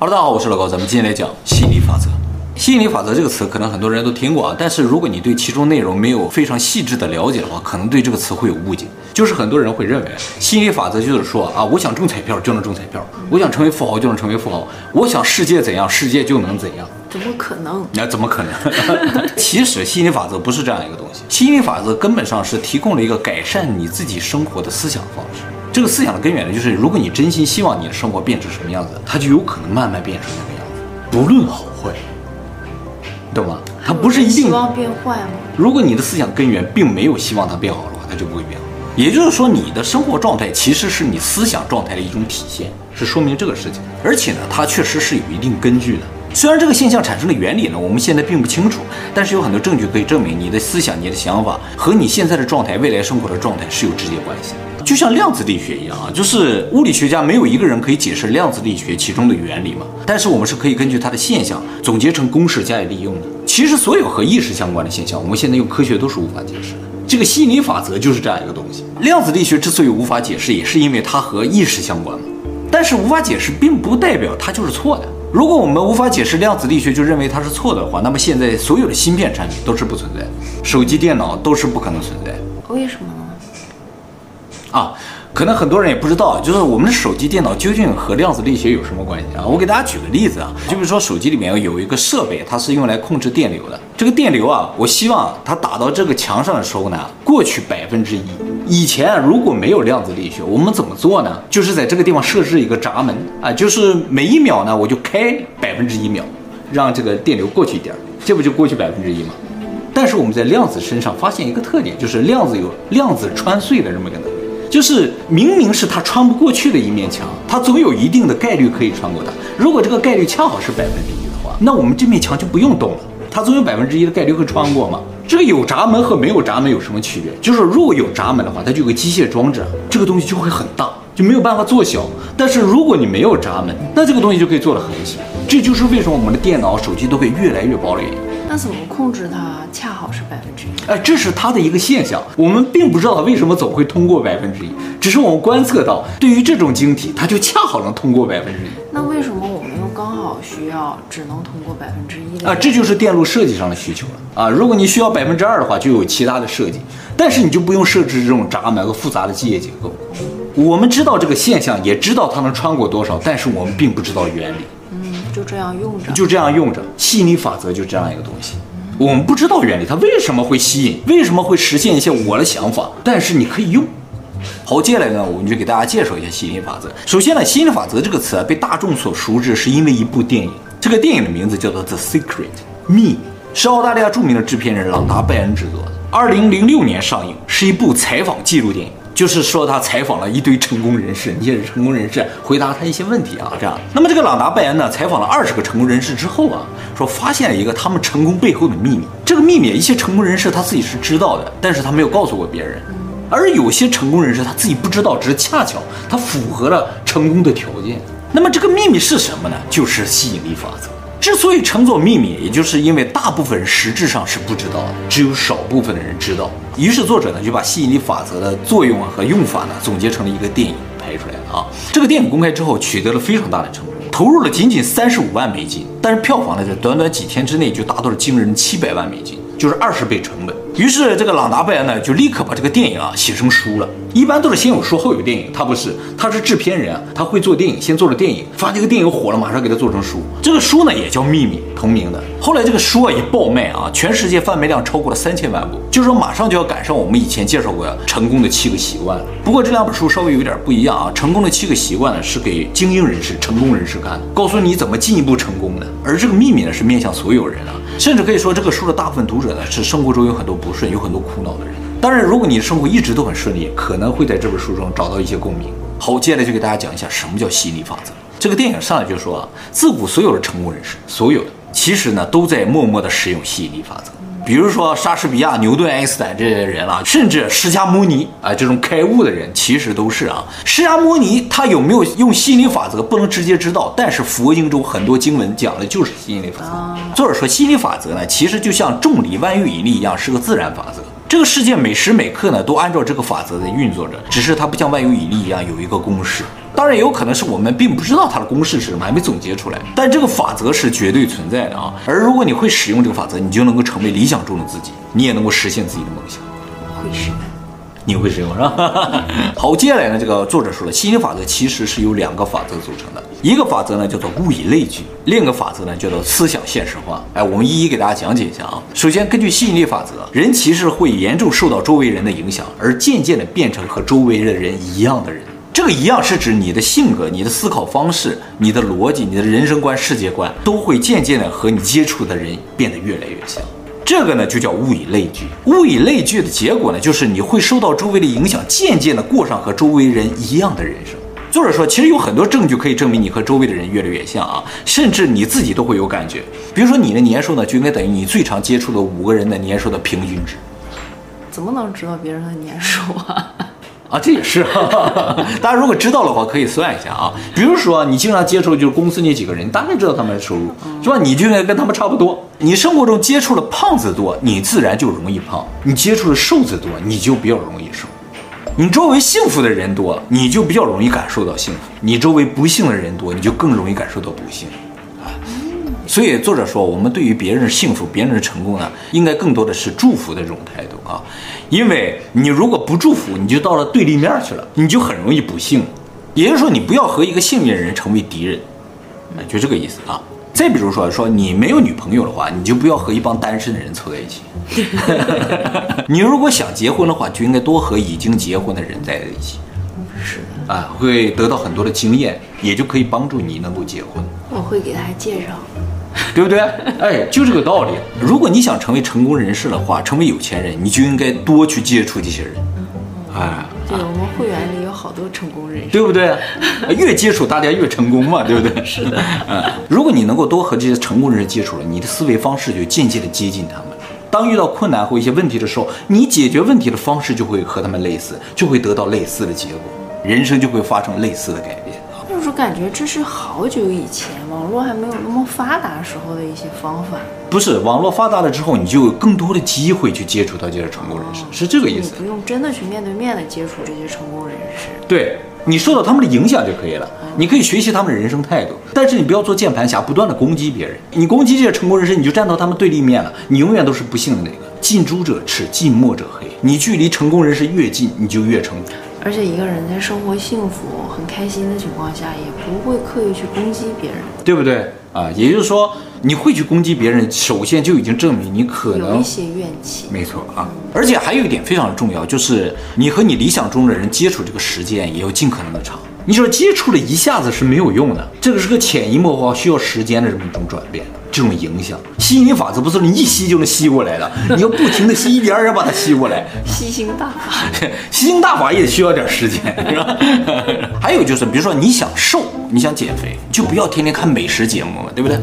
哈喽，大家好，我是老高，咱们今天来讲吸引力法则。吸引力法则这个词可能很多人都听过啊，但是如果你对其中内容没有非常细致的了解的话，可能对这个词会有误解。就是很多人会认为吸引力法则就是说啊，我想中彩票就能中彩票，我想成为富豪就能成为富豪，我想世界怎样，世界就能怎样。怎么可能？那怎么可能？其实吸引力法则不是这样一个东西，吸引力法则根本上是提供了一个改善你自己生活的思想方式。这个思想的根源呢，就是如果你真心希望你的生活变成什么样子，它就有可能慢慢变成那个样子，不论好坏。懂吗？它不是一定希望变坏吗？如果你的思想根源并没有希望它变好的话，它就不会变好。也就是说，你的生活状态其实是你思想状态的一种体现，是说明这个事情。而且呢，它确实是有一定根据的。虽然这个现象产生的原理呢，我们现在并不清楚，但是有很多证据可以证明你的思想、你的想法和你现在的状态、未来生活的状态是有直接关系的。就像量子力学一样啊，就是物理学家没有一个人可以解释量子力学其中的原理嘛，但是我们是可以根据它的现象总结成公式加以利用的。其实所有和意识相关的现象，我们现在用科学都是无法解释的。这个吸引力法则就是这样一个东西。量子力学之所以无法解释，也是因为它和意识相关嘛。但是无法解释，并不代表它就是错的。如果我们无法解释量子力学，就认为它是错的话，那么现在所有的芯片产品都是不存在，手机、电脑都是不可能存在。为什么？啊，可能很多人也不知道，就是我们的手机、电脑究竟和量子力学有什么关系啊？我给大家举个例子啊，就比如说手机里面有一个设备，它是用来控制电流的。这个电流啊，我希望它打到这个墙上的时候呢，过去百分之一。以前如果没有量子力学，我们怎么做呢？就是在这个地方设置一个闸门啊，就是每一秒呢，我就开百分之一秒，让这个电流过去一点，这不就过去百分之一吗？但是我们在量子身上发现一个特点，就是量子有量子穿碎的这么一个能力。就是明明是它穿不过去的一面墙，它总有一定的概率可以穿过它。如果这个概率恰好是百分之一的话，那我们这面墙就不用动了，它总有百分之一的概率会穿过嘛。这个有闸门和没有闸门有什么区别？就是如果有闸门的话，它就有个机械装置，这个东西就会很大，就没有办法做小。但是如果你没有闸门，那这个东西就可以做得很小。这就是为什么我们的电脑、手机都会越来越薄的原因。那怎么控制它恰好是百分之一？哎，这是它的一个现象，我们并不知道它为什么总会通过百分之一，只是我们观测到，对于这种晶体，它就恰好能通过百分之一。那为什么我们又刚好需要只能通过百分之一的？啊，这就是电路设计上的需求了啊！如果你需要百分之二的话，就有其他的设计，但是你就不用设置这种闸门和复杂的机械结构。我们知道这个现象，也知道它能穿过多少，但是我们并不知道原理。就这样用着，就这样用着，吸引力法则就这样一个东西。我们不知道原理，它为什么会吸引，为什么会实现一些我的想法，但是你可以用。好，接下来呢，我们就给大家介绍一下吸引力法则。首先呢，吸引力法则这个词啊，被大众所熟知，是因为一部电影。这个电影的名字叫做《The Secret》，秘密，是澳大利亚著名的制片人朗达·拜恩制作的，二零零六年上映，是一部采访记录电影。就是说他采访了一堆成功人士，一些成功人士回答他一些问题啊，这样。那么这个朗达·拜恩呢，采访了二十个成功人士之后啊，说发现了一个他们成功背后的秘密。这个秘密一些成功人士他自己是知道的，但是他没有告诉过别人。而有些成功人士他自己不知道，只是恰巧他符合了成功的条件。那么这个秘密是什么呢？就是吸引力法则。之所以称作秘密，也就是因为大部分人实质上是不知道的，只有少部分的人知道。于是作者呢就把吸引力法则的作用啊和用法呢总结成了一个电影拍出来了啊。这个电影公开之后取得了非常大的成功，投入了仅仅三十五万美金，但是票房呢在短短几天之内就达到了惊人七百万美金，就是二十倍成本。于是这个朗达·拜恩呢就立刻把这个电影啊写成书了。一般都是先有书后有电影，他不是，他是制片人啊，他会做电影，先做了电影，发现这个电影火了，马上给他做成书。这个书呢也叫《秘密》，同名的。后来这个书啊一爆卖啊，全世界贩卖量超过了三千万部，就是说马上就要赶上我们以前介绍过成功的七个习惯了。不过这两本书稍微有点不一样啊，成功的七个习惯呢是给精英人士、成功人士看的，告诉你怎么进一步成功的。而这个秘密呢是面向所有人啊，甚至可以说这个书的大部分读者呢是生活中有很多不顺、有很多苦恼的人。当然，如果你的生活一直都很顺利，可能会在这本书中找到一些共鸣。好，接下来就给大家讲一下什么叫吸引力法则。这个电影上来就说啊，自古所有的成功人士，所有的其实呢都在默默地使用吸引力法则。比如说莎士比亚、牛顿、爱因斯坦这些人啊，甚至释迦牟尼啊这种开悟的人，其实都是啊。释迦牟尼他有没有用心理法则，不能直接知道，但是佛经中很多经文讲的就是心理法则。作者说，心理法则呢，其实就像重力、万有引力一样，是个自然法则。这个世界每时每刻呢都按照这个法则在运作着，只是它不像万有引力一样有一个公式。当然也有可能是我们并不知道它的公式是什么，还没总结出来。但这个法则是绝对存在的啊！而如果你会使用这个法则，你就能够成为理想中的自己，你也能够实现自己的梦想。会使用，你会使用是吧？好，接下来呢，这个作者说了，吸引力法则其实是由两个法则组成的，一个法则呢叫做物以类聚，另一个法则呢叫做思想现实化。哎，我们一一给大家讲解一下啊。首先，根据吸引力法则，人其实会严重受到周围人的影响，而渐渐的变成和周围的人一样的人。这个一样是指你的性格、你的思考方式、你的逻辑、你的人生观、世界观都会渐渐的和你接触的人变得越来越像。这个呢就叫物以类聚。物以类聚的结果呢，就是你会受到周围的影响，渐渐的过上和周围人一样的人生。作者说，其实有很多证据可以证明你和周围的人越来越像啊，甚至你自己都会有感觉。比如说你的年收呢，就应该等于你最常接触的五个人的年收的平均值。怎么能知道别人的年收啊？啊，这也是，大家如果知道的话，可以算一下啊。比如说，你经常接触就是公司那几个人，你大概知道他们的收入，是吧？你就应该跟他们差不多。你生活中接触的胖子多，你自然就容易胖；你接触的瘦子多，你就比较容易瘦。你周围幸福的人多，你就比较容易感受到幸福；你周围不幸的人多，你就更容易感受到不幸。啊，所以作者说，我们对于别人的幸福、别人的成功呢，应该更多的是祝福的这种态度啊。因为你如果不祝福，你就到了对立面去了，你就很容易不幸。也就是说，你不要和一个幸运的人成为敌人，就这个意思啊。再比如说，说你没有女朋友的话，你就不要和一帮单身的人凑在一起。你如果想结婚的话，就应该多和已经结婚的人在在一起。是的，啊，会得到很多的经验，也就可以帮助你能够结婚。我会给他介绍。对不对？哎，就这个道理。如果你想成为成功人士的话，成为有钱人，你就应该多去接触这些人。哎，对，我们会员里有好多成功人士，对不对？越接触大家越成功嘛，对不对？是的。嗯，如果你能够多和这些成功人士接触了，你的思维方式就渐渐的接近他们。当遇到困难或一些问题的时候，你解决问题的方式就会和他们类似，就会得到类似的结果，人生就会发生类似的改变。就是感觉这是好久以前网络还没有那么发达时候的一些方法。不是网络发达了之后，你就有更多的机会去接触到这些成功人士，哦、是这个意思。你不用真的去面对面的接触这些成功人士。对，你受到他们的影响就可以了。嗯、你可以学习他们的人生态度，但是你不要做键盘侠，不断的攻击别人。你攻击这些成功人士，你就站到他们对立面了，你永远都是不幸的那个。近朱者赤，近墨者黑。你距离成功人士越近，你就越成功。而且一个人在生活幸福、很开心的情况下，也不会刻意去攻击别人，对不对啊？也就是说，你会去攻击别人，首先就已经证明你可能有一些怨气。没错啊，而且还有一点非常重要，就是你和你理想中的人接触这个时间也要尽可能的长。你说接触了一下子是没有用的，这个是个潜移默化、需要时间的这么一种转变。这种影响，吸引力法则不是你一吸就能吸过来的，你要不停的吸，一点点把它吸过来。吸星大法，吸星大法也需要点时间，是吧？还有就是，比如说你想瘦，你想减肥，就不要天天看美食节目嘛，对不对？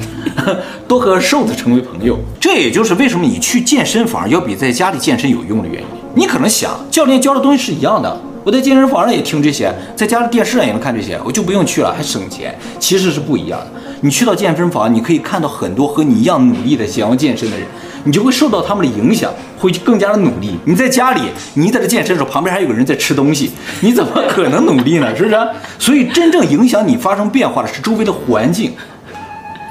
多和瘦子成为朋友，这也就是为什么你去健身房要比在家里健身有用的原因。你可能想，教练教的东西是一样的。我在健身房上也听这些，在家里电视上也能看这些，我就不用去了，还省钱。其实是不一样的。你去到健身房，你可以看到很多和你一样努力的想要健身的人，你就会受到他们的影响，会更加的努力。你在家里，你在这健身的时候，旁边还有个人在吃东西，你怎么可能努力呢？是不是？所以真正影响你发生变化的是周围的环境，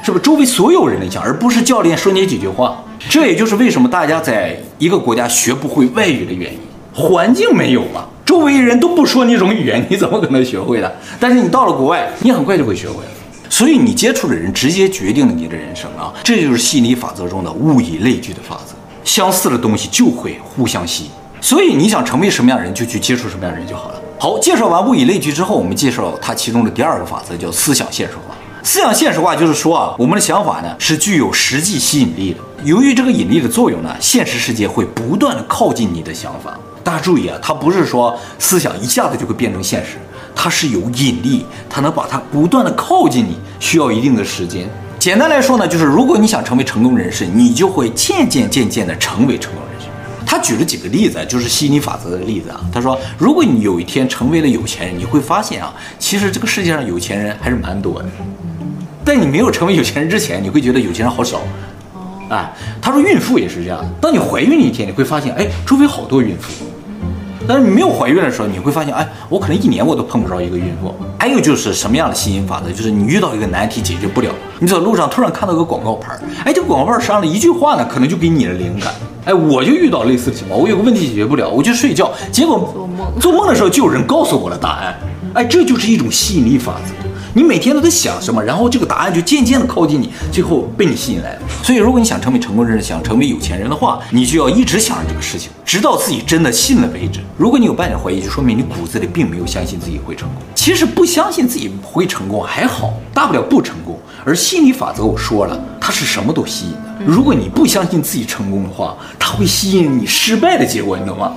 是不是？周围所有人的影响，而不是教练说你几句话。这也就是为什么大家在一个国家学不会外语的原因，环境没有嘛。周围人都不说那种语言，你怎么可能学会的？但是你到了国外，你很快就会学会了。所以你接触的人直接决定了你的人生啊！这就是吸引力法则中的物以类聚的法则，相似的东西就会互相吸引。所以你想成为什么样的人，就去接触什么样的人就好了。好，介绍完物以类聚之后，我们介绍它其中的第二个法则，叫思想现实化。思想现实化就是说啊，我们的想法呢是具有实际吸引力的。由于这个引力的作用呢，现实世界会不断的靠近你的想法。大家注意啊，它不是说思想一下子就会变成现实，它是有引力，它能把它不断的靠近你，需要一定的时间。简单来说呢，就是如果你想成为成功人士，你就会渐渐渐渐的成为成功人士。他举了几个例子，就是吸引力法则的例子啊。他说，如果你有一天成为了有钱人，你会发现啊，其实这个世界上有钱人还是蛮多的。在你没有成为有钱人之前，你会觉得有钱人好少。啊，他说孕妇也是这样，当你怀孕一天，你会发现，哎，周围好多孕妇。但是你没有怀孕的时候，你会发现，哎，我可能一年我都碰不着一个孕妇。还有就是什么样的吸引法则？就是你遇到一个难题解决不了，你走路上突然看到个广告牌，哎，这个广告牌上了一句话呢，可能就给你了灵感。哎，我就遇到类似的情况，我有个问题解决不了，我就睡觉，结果做梦，做梦的时候就有人告诉我了答案。哎，这就是一种吸引力法则。你每天都在想什么，然后这个答案就渐渐的靠近你，最后被你吸引来了。所以，如果你想成为成功人士，想成为有钱人的话，你就要一直想着这个事情，直到自己真的信了为止。如果你有半点怀疑，就说明你骨子里并没有相信自己会成功。其实不相信自己会成功还好，大不了不成功。而心理法则我说了，它是什么都吸引的。如果你不相信自己成功的话，它会吸引你失败的结果，你懂吗？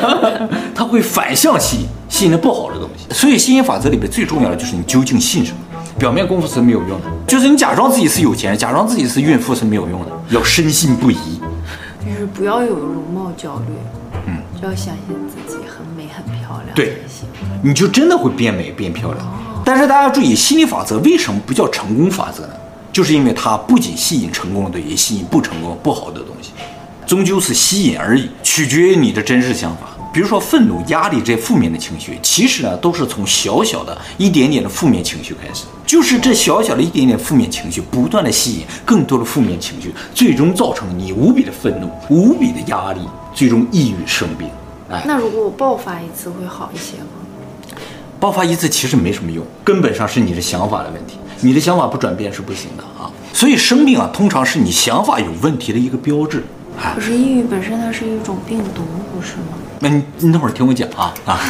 它会反向吸引，吸引的不好的东西。所以吸引法则里边最重要的就是你究竟信什么。表面功夫是没有用的，就是你假装自己是有钱人，假装自己是孕妇是没有用的，要深信不疑。就是不要有容貌焦虑，嗯，就要相信自己很美很漂亮。对，你就真的会变美变漂亮。哦，但是大家注意，心理法则为什么不叫成功法则呢？就是因为它不仅吸引成功的，也吸引不成功不好的东西，终究是吸引而已，取决于你的真实想法。比如说愤怒、压力这些负面的情绪，其实呢都是从小小的一点点的负面情绪开始，就是这小小的一点点负面情绪不断的吸引更多的负面情绪，最终造成你无比的愤怒、无比的压力，最终抑郁生病。哎，那如果我爆发一次会好一些吗？爆发一次其实没什么用，根本上是你的想法的问题，你的想法不转变是不行的啊。所以生病啊，通常是你想法有问题的一个标志。可是抑郁本身它是一种病毒，不是吗？那你你等会儿听我讲啊啊！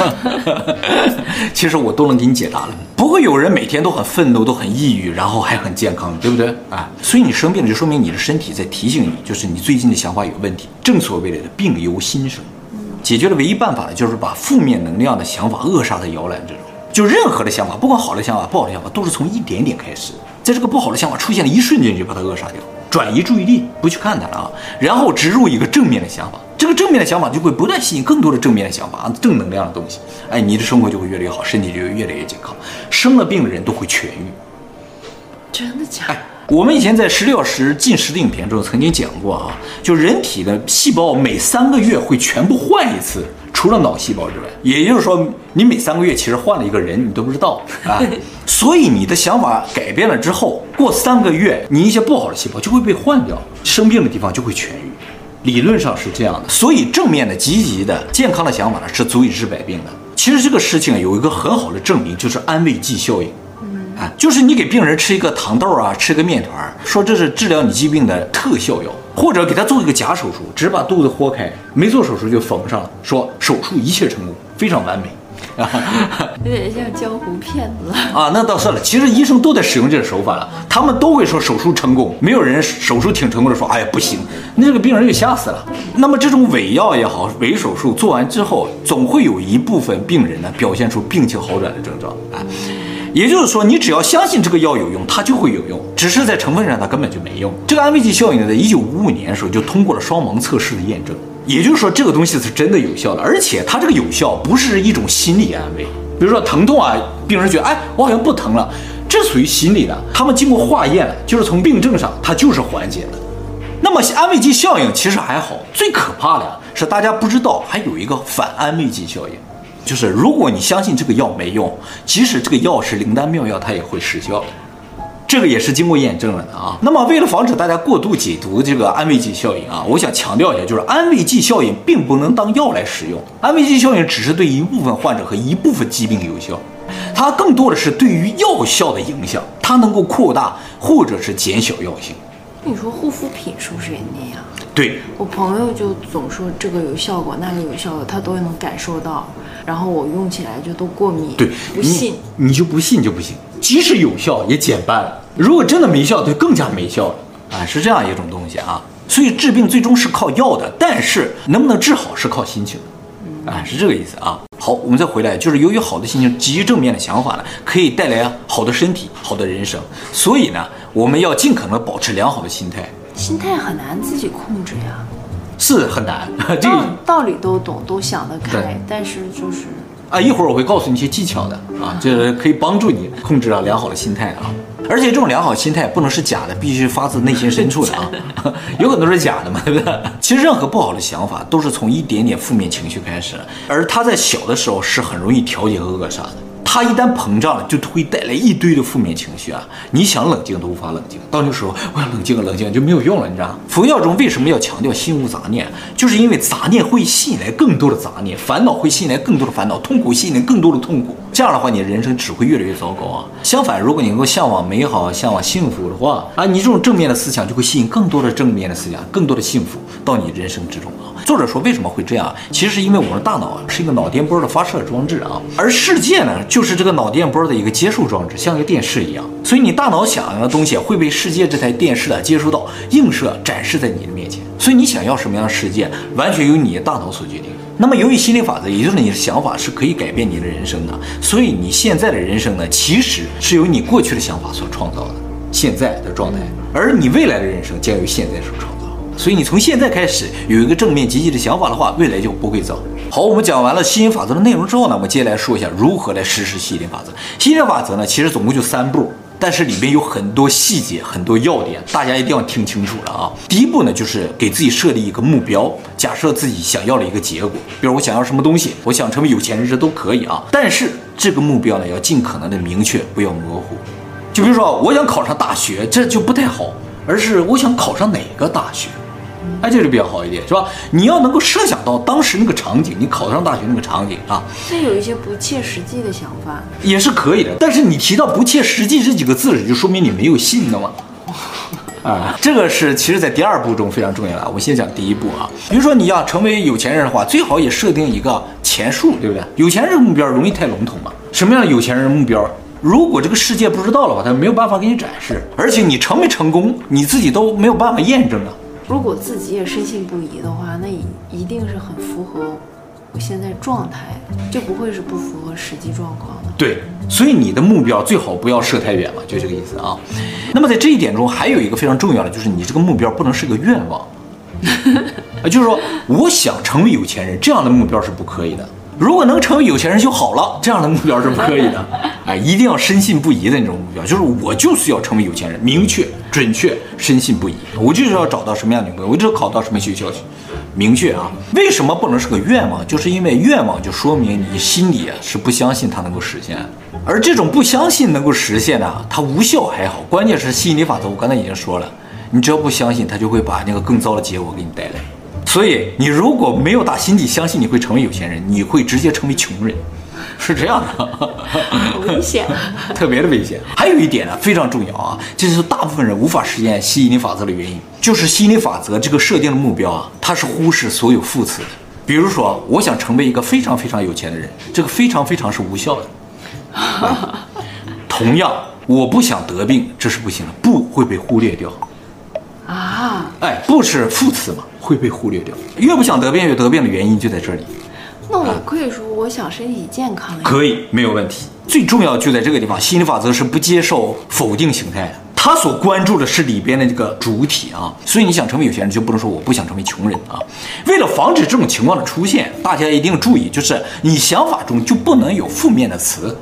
其实我都能给你解答了。不会有人每天都很愤怒，都很抑郁，然后还很健康，对不对啊？所以你生病了，就说明你的身体在提醒你，就是你最近的想法有问题。正所谓的病由心生，解决的唯一办法呢，就是把负面能量的想法扼杀在摇篮之中。就任何的想法，不管好的想法、不好的想法，都是从一点点开始，在这个不好的想法出现的一瞬间，就把它扼杀掉。转移注意力，不去看它了啊，然后植入一个正面的想法，这个正面的想法就会不断吸引更多的正面的想法啊，正能量的东西，哎，你的生活就会越来越好，身体就会越来越健康，生了病的人都会痊愈。真的假的？哎，我们以前在十六小时进食的影片中曾经讲过啊，就人体的细胞每三个月会全部换一次。除了脑细胞之外，也就是说，你每三个月其实换了一个人，你都不知道啊。所以你的想法改变了之后，过三个月，你一些不好的细胞就会被换掉，生病的地方就会痊愈。理论上是这样的。所以正面的、积极的、健康的想法呢，是足以治百病的。其实这个事情有一个很好的证明，就是安慰剂效应。啊，就是你给病人吃一个糖豆啊，吃个面团，说这是治疗你疾病的特效药。或者给他做一个假手术，只把肚子豁开，没做手术就缝上了，说手术一切成功，非常完美，啊，有点像江湖骗子啊。那倒算了，其实医生都在使用这个手法了，他们都会说手术成功，没有人手术挺成功的说，哎呀不行，那这个病人就吓死了。那么这种伪药也好，伪手术做完之后，总会有一部分病人呢表现出病情好转的症状啊。也就是说，你只要相信这个药有用，它就会有用，只是在成分上它根本就没用。这个安慰剂效应呢，在一九五五年的时候就通过了双盲测试的验证，也就是说这个东西是真的有效的，而且它这个有效不是一种心理安慰，比如说疼痛啊，病人觉得哎我好像不疼了，这属于心理的。他们经过化验了，就是从病症上它就是缓解的。那么安慰剂效应其实还好，最可怕的是大家不知道还有一个反安慰剂效应。就是如果你相信这个药没用，即使这个药是灵丹妙药，它也会失效。这个也是经过验证了的啊。那么为了防止大家过度解读这个安慰剂效应啊，我想强调一下，就是安慰剂效应并不能当药来使用。安慰剂效应只是对一部分患者和一部分疾病有效，它更多的是对于药效的影响，它能够扩大或者是减小药性。你说护肤品是不是也那样？对，我朋友就总说这个有效果，那个有效果，他都能感受到。然后我用起来就都过敏，对，不信你，你就不信就不行。即使有效也减半了，如果真的没效，就更加没效了啊！是这样一种东西啊。所以治病最终是靠药的，但是能不能治好是靠心情，啊，是这个意思啊。好，我们再回来，就是由于好的心情、积极正面的想法呢，可以带来好的身体、好的人生。所以呢，我们要尽可能保持良好的心态。心态很难自己控制呀。是很难，这个道理都懂，都想得开，但是就是啊，一会儿我会告诉你一些技巧的啊，就是可以帮助你控制啊良好的心态啊。而且这种良好心态不能是假的，必须发自内心深处的啊 有很多是假的嘛，对不对？其实任何不好的想法都是从一点点负面情绪开始，而他在小的时候是很容易调节和扼杀的。它一旦膨胀了，就会带来一堆的负面情绪啊！你想冷静都无法冷静，到那时候我要冷静冷静就没有用了，你知道吗？佛教中为什么要强调心无杂念？就是因为杂念会吸引来更多的杂念，烦恼会吸引来更多的烦恼，痛苦吸引来更多的痛苦。这样的话，你的人生只会越来越糟糕啊！相反，如果你能够向往美好、向往幸福的话啊，你这种正面的思想就会吸引更多的正面的思想，更多的幸福到你人生之中！作者说，为什么会这样？其实是因为我们大脑啊是一个脑电波的发射装置啊，而世界呢就是这个脑电波的一个接受装置，像一个电视一样。所以你大脑想要的东西会被世界这台电视的接收到，映射展示在你的面前。所以你想要什么样的世界，完全由你的大脑所决定。那么由于心理法则，也就是你的想法是可以改变你的人生的，所以你现在的人生呢，其实是由你过去的想法所创造的现在的状态，而你未来的人生将由现在所创造。所以你从现在开始有一个正面积极的想法的话，未来就不会糟。好，我们讲完了吸引法则的内容之后呢，我们接下来说一下如何来实施吸引法则。吸引法则呢，其实总共就三步，但是里面有很多细节、很多要点，大家一定要听清楚了啊。第一步呢，就是给自己设立一个目标，假设自己想要的一个结果，比如我想要什么东西，我想成为有钱人，这都可以啊。但是这个目标呢，要尽可能的明确，不要模糊。就比如说，我想考上大学，这就不太好，而是我想考上哪个大学。哎，这就比较好一点，是吧？你要能够设想到当时那个场景，你考上大学那个场景啊。那有一些不切实际的想法也是可以的，但是你提到不切实际这几个字，就说明你没有信的嘛。啊，这个是其实在第二步中非常重要的。我先讲第一步啊，比如说你要成为有钱人的话，最好也设定一个钱数，对不对？有钱人的目标容易太笼统嘛。什么样的有钱人的目标？如果这个世界不知道的话，他没有办法给你展示，而且你成没成功，你自己都没有办法验证的。如果自己也深信不疑的话，那一定是很符合我现在状态，就不会是不符合实际状况的。对，所以你的目标最好不要设太远了，就这个意思啊。那么在这一点中，还有一个非常重要的，就是你这个目标不能是个愿望，啊，就是说我想成为有钱人这样的目标是不可以的。如果能成为有钱人就好了，这样的目标是不可以的。哎，一定要深信不疑的那种目标，就是我就是要成为有钱人，明确、准确、深信不疑。我就是要找到什么样的女朋友，我就是考到什么学校去，明确啊。为什么不能是个愿望？就是因为愿望就说明你心里啊是不相信它能够实现，而这种不相信能够实现呢，它无效还好，关键是吸引力法则。我刚才已经说了，你只要不相信，它就会把那个更糟的结果给你带来。所以你如果没有打心底相信你会成为有钱人，你会直接成为穷人。是这样的，危险，特别的危险。还有一点呢，非常重要啊，这就是大部分人无法实现吸引力法则的原因，就是吸引力法则这个设定的目标啊，它是忽视所有副词的。比如说，我想成为一个非常非常有钱的人，这个非常非常是无效的。同样，我不想得病，这是不行的，不会被忽略掉。啊，哎，不是副词嘛，会被忽略掉。越不想得病，越得病的原因就在这里。那我可以说，我想身体健康。可以，没有问题。最重要就在这个地方，心理法则是不接受否定形态的，他所关注的是里边的这个主体啊。所以你想成为有钱人，就不能说我不想成为穷人啊。为了防止这种情况的出现，大家一定注意，就是你想法中就不能有负面的词，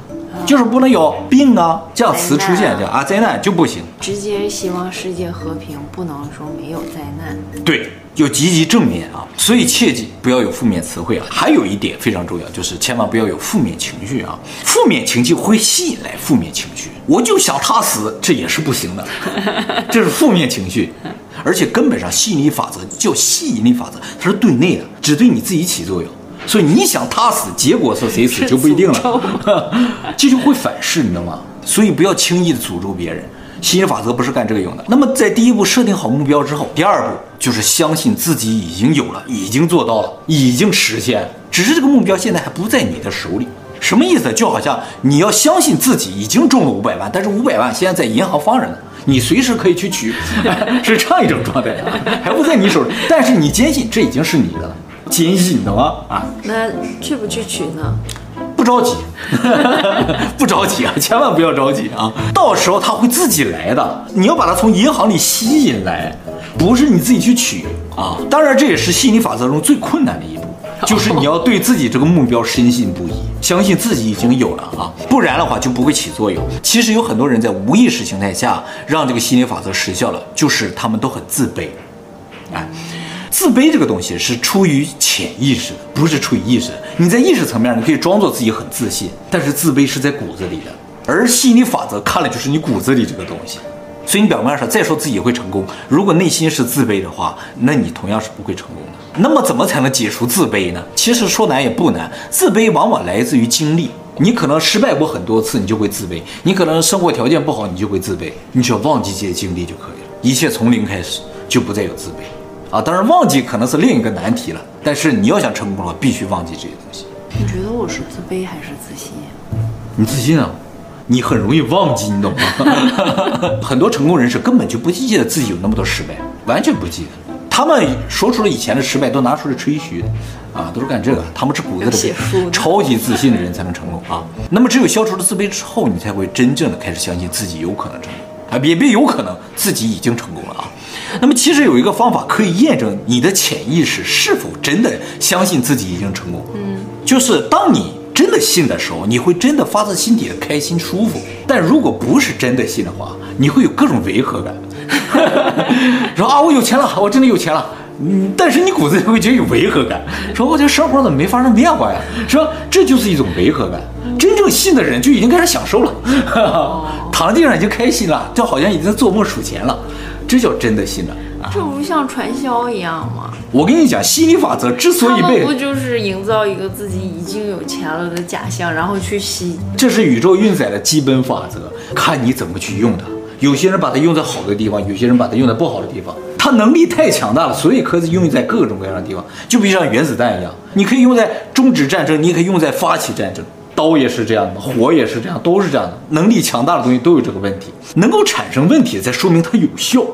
就是不能有病啊这样词出现，叫啊灾难就不行。直接希望世界和平，不能说没有灾难。对。就积极正面啊，所以切记不要有负面词汇啊。还有一点非常重要，就是千万不要有负面情绪啊。负面情绪会吸引来负面情绪，我就想他死，这也是不行的，这是负面情绪。而且根本上吸引力法则叫吸引力法则，它是对内的，只对你自己起作用。所以你想他死，结果是谁死就不一定了，这就会反噬，你知道吗？所以不要轻易的诅咒别人。吸引法则不是干这个用的。那么在第一步设定好目标之后，第二步就是相信自己已经有了，已经做到了，已经实现。只是这个目标现在还不在你的手里。什么意思？就好像你要相信自己已经中了五百万，但是五百万现在在银行放着呢，你随时可以去取，是这样一种状态，还不在你手里。但是你坚信这已经是你的了，坚信懂吗？啊，那去不去取呢？不着急，不着急啊！千万不要着急啊！到时候他会自己来的，你要把它从银行里吸引来，不是你自己去取啊！当然，这也是吸引力法则中最困难的一步。就是你要对自己这个目标深信不疑，相信自己已经有了啊，不然的话就不会起作用。其实有很多人在无意识形态下让这个吸引力法则失效了，就是他们都很自卑。哎，自卑这个东西是出于潜意识的，不是出于意识。你在意识层面，你可以装作自己很自信，但是自卑是在骨子里的。而吸引力法则看了就是你骨子里这个东西。所以你表面上再说自己会成功，如果内心是自卑的话，那你同样是不会成功的。那么怎么才能解除自卑呢？其实说难也不难，自卑往往来自于经历。你可能失败过很多次，你就会自卑；你可能生活条件不好，你就会自卑。你只要忘记这些经历就可以了，一切从零开始，就不再有自卑。啊，当然忘记可能是另一个难题了，但是你要想成功的话，必须忘记这些东西。你觉得我是自卑还是自信？你自信啊。你很容易忘记，你懂吗？很多成功人士根本就不记得自己有那么多失败，完全不记得。他们说出了以前的失败，都拿出来吹嘘的，啊，都是干这个。他们是骨子里超级自信的人才能成功啊。那么只有消除了自卑之后，你才会真正的开始相信自己有可能成功啊，也别有可能自己已经成功了啊。那么其实有一个方法可以验证你的潜意识是否真的相信自己已经成功，嗯，就是当你。真的信的时候，你会真的发自心底的开心舒服。但如果不是真的信的话，你会有各种违和感。说啊，我有钱了，我真的有钱了。嗯，但是你骨子里会觉得有违和感。说我这生活怎么没发生变化呀？说这就是一种违和感。真正信的人就已经开始享受了，躺在地上已经开心了，就好像已经在做梦数钱了。这叫真的信了。这不像传销一样吗？我跟你讲，吸引力法则之所以被，不就是营造一个自己已经有钱了的假象，然后去吸？这是宇宙运载的基本法则，看你怎么去用它。有些人把它用在好的地方，有些人把它用在不好的地方。它能力太强大了，所以可以用在各种各样的地方。就比如像原子弹一样，你可以用在终止战争，你也可以用在发起战争。刀也是这样的，火也是这样，都是这样的。能力强大的东西都有这个问题，能够产生问题，才说明它有效。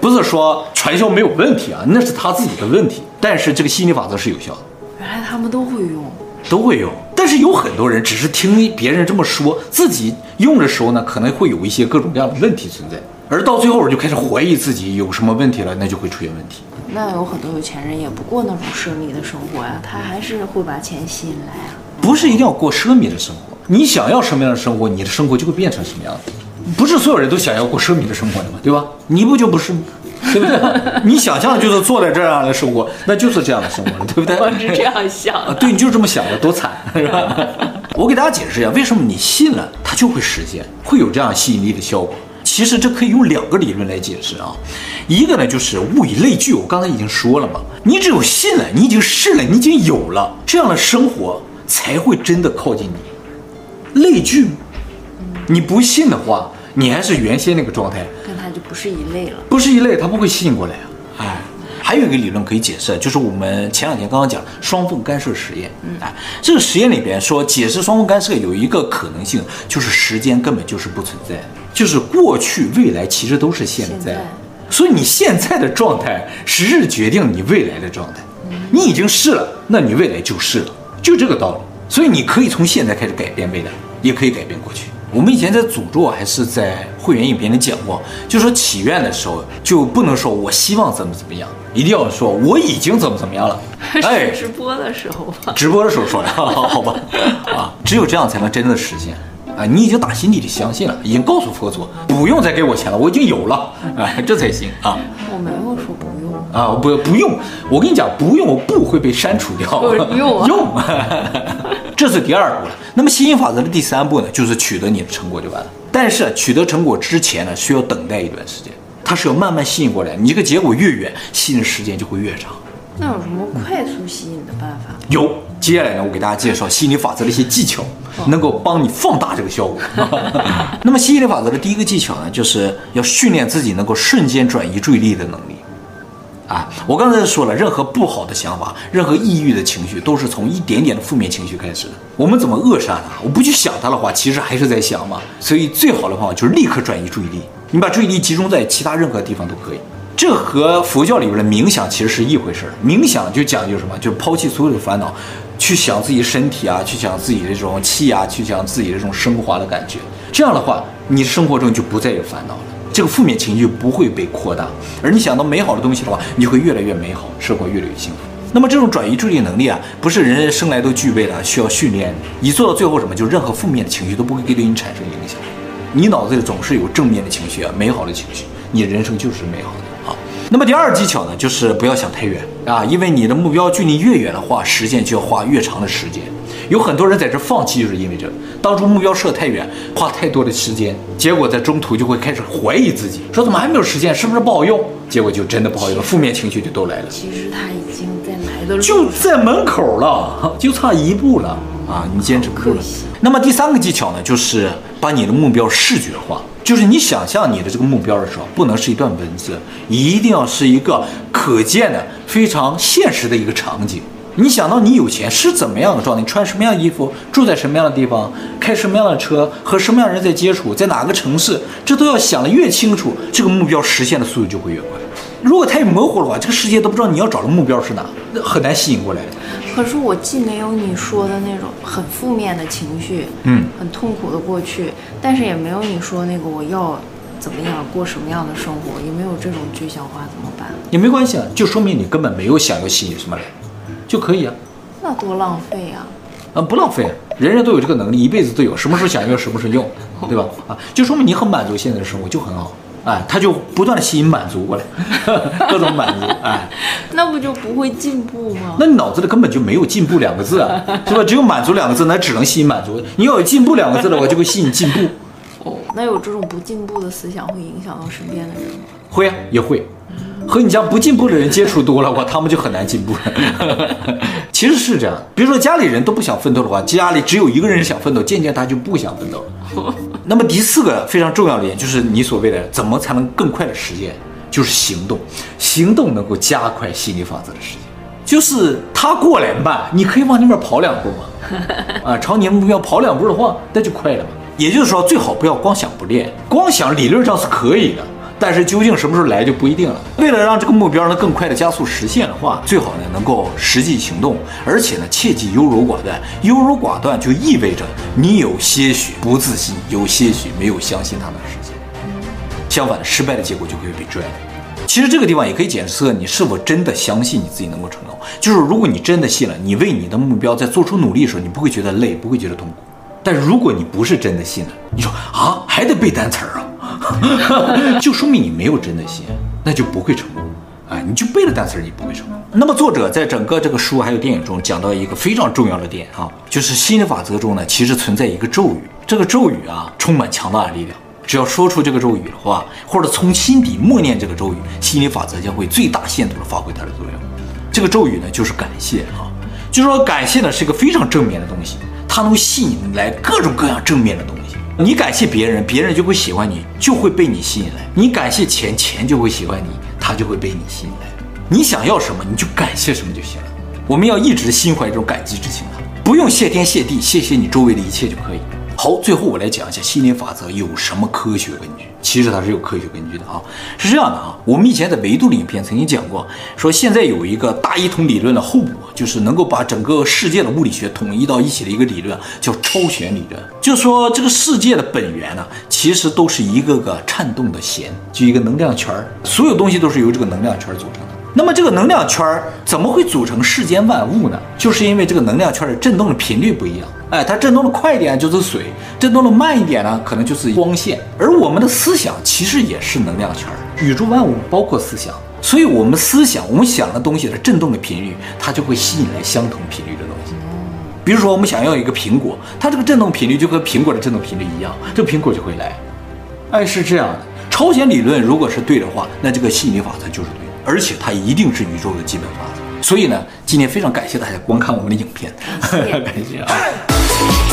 不是说传销没有问题啊，那是他自己的问题。但是这个吸引力法则是有效的。原来他们都会用，都会用。但是有很多人只是听别人这么说，自己用的时候呢，可能会有一些各种各样的问题存在。而到最后就开始怀疑自己有什么问题了，那就会出现问题。那有很多有钱人也不过那种奢靡的生活呀，他还是会把钱吸引来啊。不是一定要过奢靡的生活，你想要什么样的生活，你的生活就会变成什么样子。不是所有人都想要过奢靡的生活的嘛，对吧？你不就不是吗？对不对？你想象就是坐在这样的生活，那就是这样的生活了，对不对？我是这样想的。对，你就是这么想的，多惨，是吧？我给大家解释一下，为什么你信了，它就会实现，会有这样吸引力的效果。其实这可以用两个理论来解释啊。一个呢，就是物以类聚，我刚才已经说了嘛，你只有信了，你已经试了，你已经有了这样的生活，才会真的靠近你。类聚。你不信的话，你还是原先那个状态，跟他就不是一类了。不是一类，他不会吸引过来啊。哎，还有一个理论可以解释，就是我们前两天刚刚讲双缝干涉实验。嗯，哎，这个实验里边说解释双缝干涉有一个可能性，就是时间根本就是不存在，就是过去未来其实都是现在，现在。所以你现在的状态时日决定你未来的状态。嗯，你已经是了，那你未来就是了，就这个道理。所以你可以从现在开始改变未来，也可以改变过去。我们以前在诅咒还是在会员影片里讲过，就说祈愿的时候就不能说我希望怎么怎么样，一定要说我已经怎么怎么样了。哎，直播的时候吧，直播的时候说的，好吧？啊，只有这样才能真正的实现。啊，你已经打心底里相信了，已经告诉佛祖不用再给我钱了，我已经有了，哎，这才行啊。我没有说不用啊，不不用，我跟你讲，不用我不会被删除掉，用啊，用。这是第二步了。那么吸引法则的第三步呢，就是取得你的成果就完了。但是取得成果之前呢，需要等待一段时间，它是要慢慢吸引过来。你这个结果越远，吸引的时间就会越长。那有什么快速吸引的办法？有。接下来呢，我给大家介绍吸引力法则的一些技巧，能够帮你放大这个效果。那么吸引力法则的第一个技巧呢，就是要训练自己能够瞬间转移注意力的能力。啊，我刚才说了，任何不好的想法，任何抑郁的情绪，都是从一点点的负面情绪开始的。我们怎么扼杀它？我不去想它的话，其实还是在想嘛。所以最好的方法就是立刻转移注意力，你把注意力集中在其他任何地方都可以。这和佛教里边的冥想其实是一回事儿。冥想就讲究什么？就抛弃所有的烦恼，去想自己身体啊，去想自己的这种气啊，去想自己这种升华的感觉。这样的话，你生活中就不再有烦恼了。这个负面情绪不会被扩大，而你想到美好的东西的话，你会越来越美好，生活越来越幸福。那么这种转移注意力能力啊，不是人人生来都具备的，需要训练你。做到最后什么，就任何负面的情绪都不会给对你产生影响。你脑子里总是有正面的情绪啊，美好的情绪，你人生就是美好的啊。那么第二技巧呢，就是不要想太远啊，因为你的目标距离越远的话，实现就要花越长的时间。有很多人在这放弃，就是因为这当初目标设太远，花太多的时间，结果在中途就会开始怀疑自己，说怎么还没有实现，是不是不好用？结果就真的不好用了，负面情绪就都来了。其实他已经在来的路就在门口了，就差一步了啊！你坚持不住了。那么第三个技巧呢，就是把你的目标视觉化。就是你想象你的这个目标的时候，不能是一段文字，一定要是一个可见的、非常现实的一个场景。你想到你有钱是怎么样的状态？你穿什么样的衣服？住在什么样的地方？开什么样的车？和什么样的人在接触？在哪个城市？这都要想得越清楚，这个目标实现的速度就会越快。如果太模糊的话，这个世界都不知道你要找的目标是哪，很难吸引过来。可是我既没有你说的那种很负面的情绪，嗯，很痛苦的过去，但是也没有你说那个我要怎么样过什么样的生活，也没有这种具象化，怎么办？也没关系啊，就说明你根本没有想要吸引什么人，就可以啊。那多浪费呀！啊，不浪费，人人都有这个能力，一辈子都有，什么时候想用什么时候用，对吧？啊，就说明你很满足现在的生活，就很好。哎，他就不断的吸引满足过来，各种满足，哎，那不就不会进步吗？那你脑子里根本就没有进步两个字啊，是吧？只有满足两个字，那只能吸引满足。你要有进步两个字的话，就会吸引进步。哦，那有这种不进步的思想会影响到身边的人吗？会啊，也会。和你家不进步的人接触多了哇，他们就很难进步。其实是这样，比如说家里人都不想奋斗的话，家里只有一个人想奋斗，渐渐他就不想奋斗了。那么第四个非常重要的点就是你所谓的怎么才能更快的实现，就是行动，行动能够加快吸引力法则的实现。就是他过来慢，你可以往那边跑两步嘛，啊，朝你的目标跑两步的话，那就快了嘛。也就是说，最好不要光想不练，光想理论上是可以的。但是究竟什么时候来就不一定了。为了让这个目标呢更快的加速实现的话，最好呢能够实际行动，而且呢切忌优柔寡断。优柔寡断就意味着你有些许不自信，有些许没有相信它能实现。相反，失败的结果就会被拽。其实这个地方也可以检测你是否真的相信你自己能够成功。就是如果你真的信了，你为你的目标在做出努力的时候，你不会觉得累，不会觉得痛苦。但如果你不是真的信了，你说啊还得背单词儿啊？就说明你没有真的信，那就不会成功。哎，你就背了单词，你不会成功。那么作者在整个这个书还有电影中讲到一个非常重要的点啊，就是心理法则中呢，其实存在一个咒语。这个咒语啊，充满强大的力量。只要说出这个咒语的话，或者从心底默念这个咒语，心理法则将会最大限度的发挥它的作用。这个咒语呢，就是感谢啊，就说感谢呢是一个非常正面的东西，它能吸引来各种各样正面的东西。你感谢别人，别人就会喜欢你，就会被你吸引来；你感谢钱，钱就会喜欢你，他就会被你吸引来。你想要什么，你就感谢什么就行了。我们要一直心怀这种感激之情啊，不用谢天谢地，谢谢你周围的一切就可以。好，最后我来讲一下吸引力法则有什么科学根据。其实它是有科学根据的啊，是这样的啊，我们以前在维度的影片曾经讲过，说现在有一个大一统理论的后补，就是能够把整个世界的物理学统一到一起的一个理论，叫超弦理论。就说这个世界的本源呢，其实都是一个个颤动的弦，就一个能量圈儿，所有东西都是由这个能量圈组成的。那么这个能量圈怎么会组成世间万物呢？就是因为这个能量圈的振动的频率不一样。哎，它振动的快一点就是水，振动的慢一点呢，可能就是光线。而我们的思想其实也是能量圈，宇宙万物包括思想，所以我们思想，我们想的东西的振动的频率，它就会吸引来相同频率的东西。比如说，我们想要一个苹果，它这个振动频率就和苹果的振动频率一样，这苹果就会来。哎，是这样的，超弦理论如果是对的话，那这个吸引力法则就是对。而且它一定是宇宙的基本法则，所以呢，今天非常感谢大家观看我们的影片，谢谢。感谢啊。